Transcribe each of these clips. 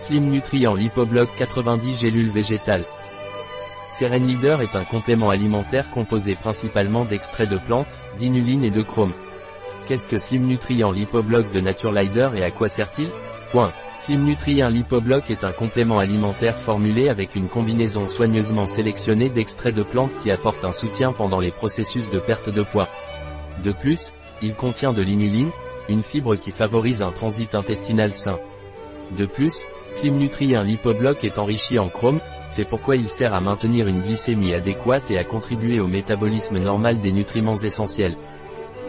Slim Nutrient Lipobloc 90 gélules végétales. Seren Leader est un complément alimentaire composé principalement d'extraits de plantes, d'inuline et de chrome. Qu'est-ce que Slim Nutrient Lipobloc de Naturelider et à quoi sert-il? Point. Slim Nutrient Lipobloc est un complément alimentaire formulé avec une combinaison soigneusement sélectionnée d'extraits de plantes qui apportent un soutien pendant les processus de perte de poids. De plus, il contient de l'inuline, une fibre qui favorise un transit intestinal sain. De plus, Slim Nutrient Lipobloc est enrichi en chrome, c'est pourquoi il sert à maintenir une glycémie adéquate et à contribuer au métabolisme normal des nutriments essentiels.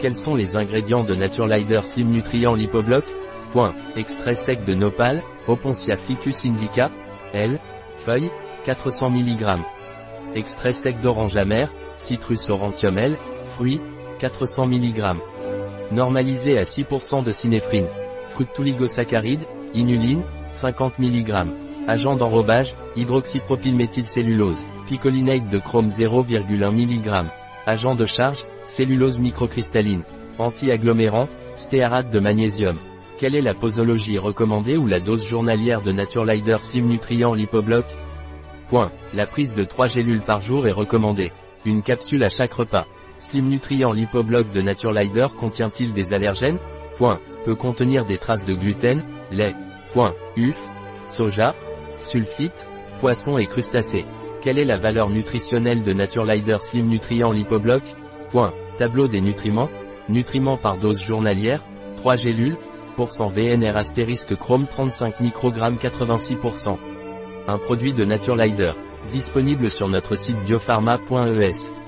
Quels sont les ingrédients de Naturelider Slim Nutrient Lipobloc? Point. Extrait sec de nopal, Opontia ficus indica, L, feuille, 400 mg. Extrait sec d'orange amère, Citrus aurantium L, fruits, 400 mg. Normalisé à 6% de synéphrine. Fructuligosaccharides, inuline, 50 mg. Agent d'enrobage, hydroxypropylméthylcellulose. Picolinate de chrome 0,1 mg. Agent de charge, cellulose microcristalline. Anti-agglomérant, stéarate de magnésium. Quelle est la posologie recommandée ou la dose journalière de Naturelider Slim Nutrient Lipobloc? Point. La prise de 3 gélules par jour est recommandée. Une capsule à chaque repas. Slim Nutrient Lipobloc de Naturelider contient-il des allergènes? Point. Peut contenir des traces de gluten, lait. Point. UF, soja, sulfite, poisson et crustacés. Quelle est la valeur nutritionnelle de Naturelider Slim Nutrient Lipobloc Point. Tableau des nutriments. Nutriments par dose journalière. 3 gélules. Pourcent VNR astérisque chrome 35 microgrammes 86%. Un produit de Naturelider. Disponible sur notre site biopharma.es.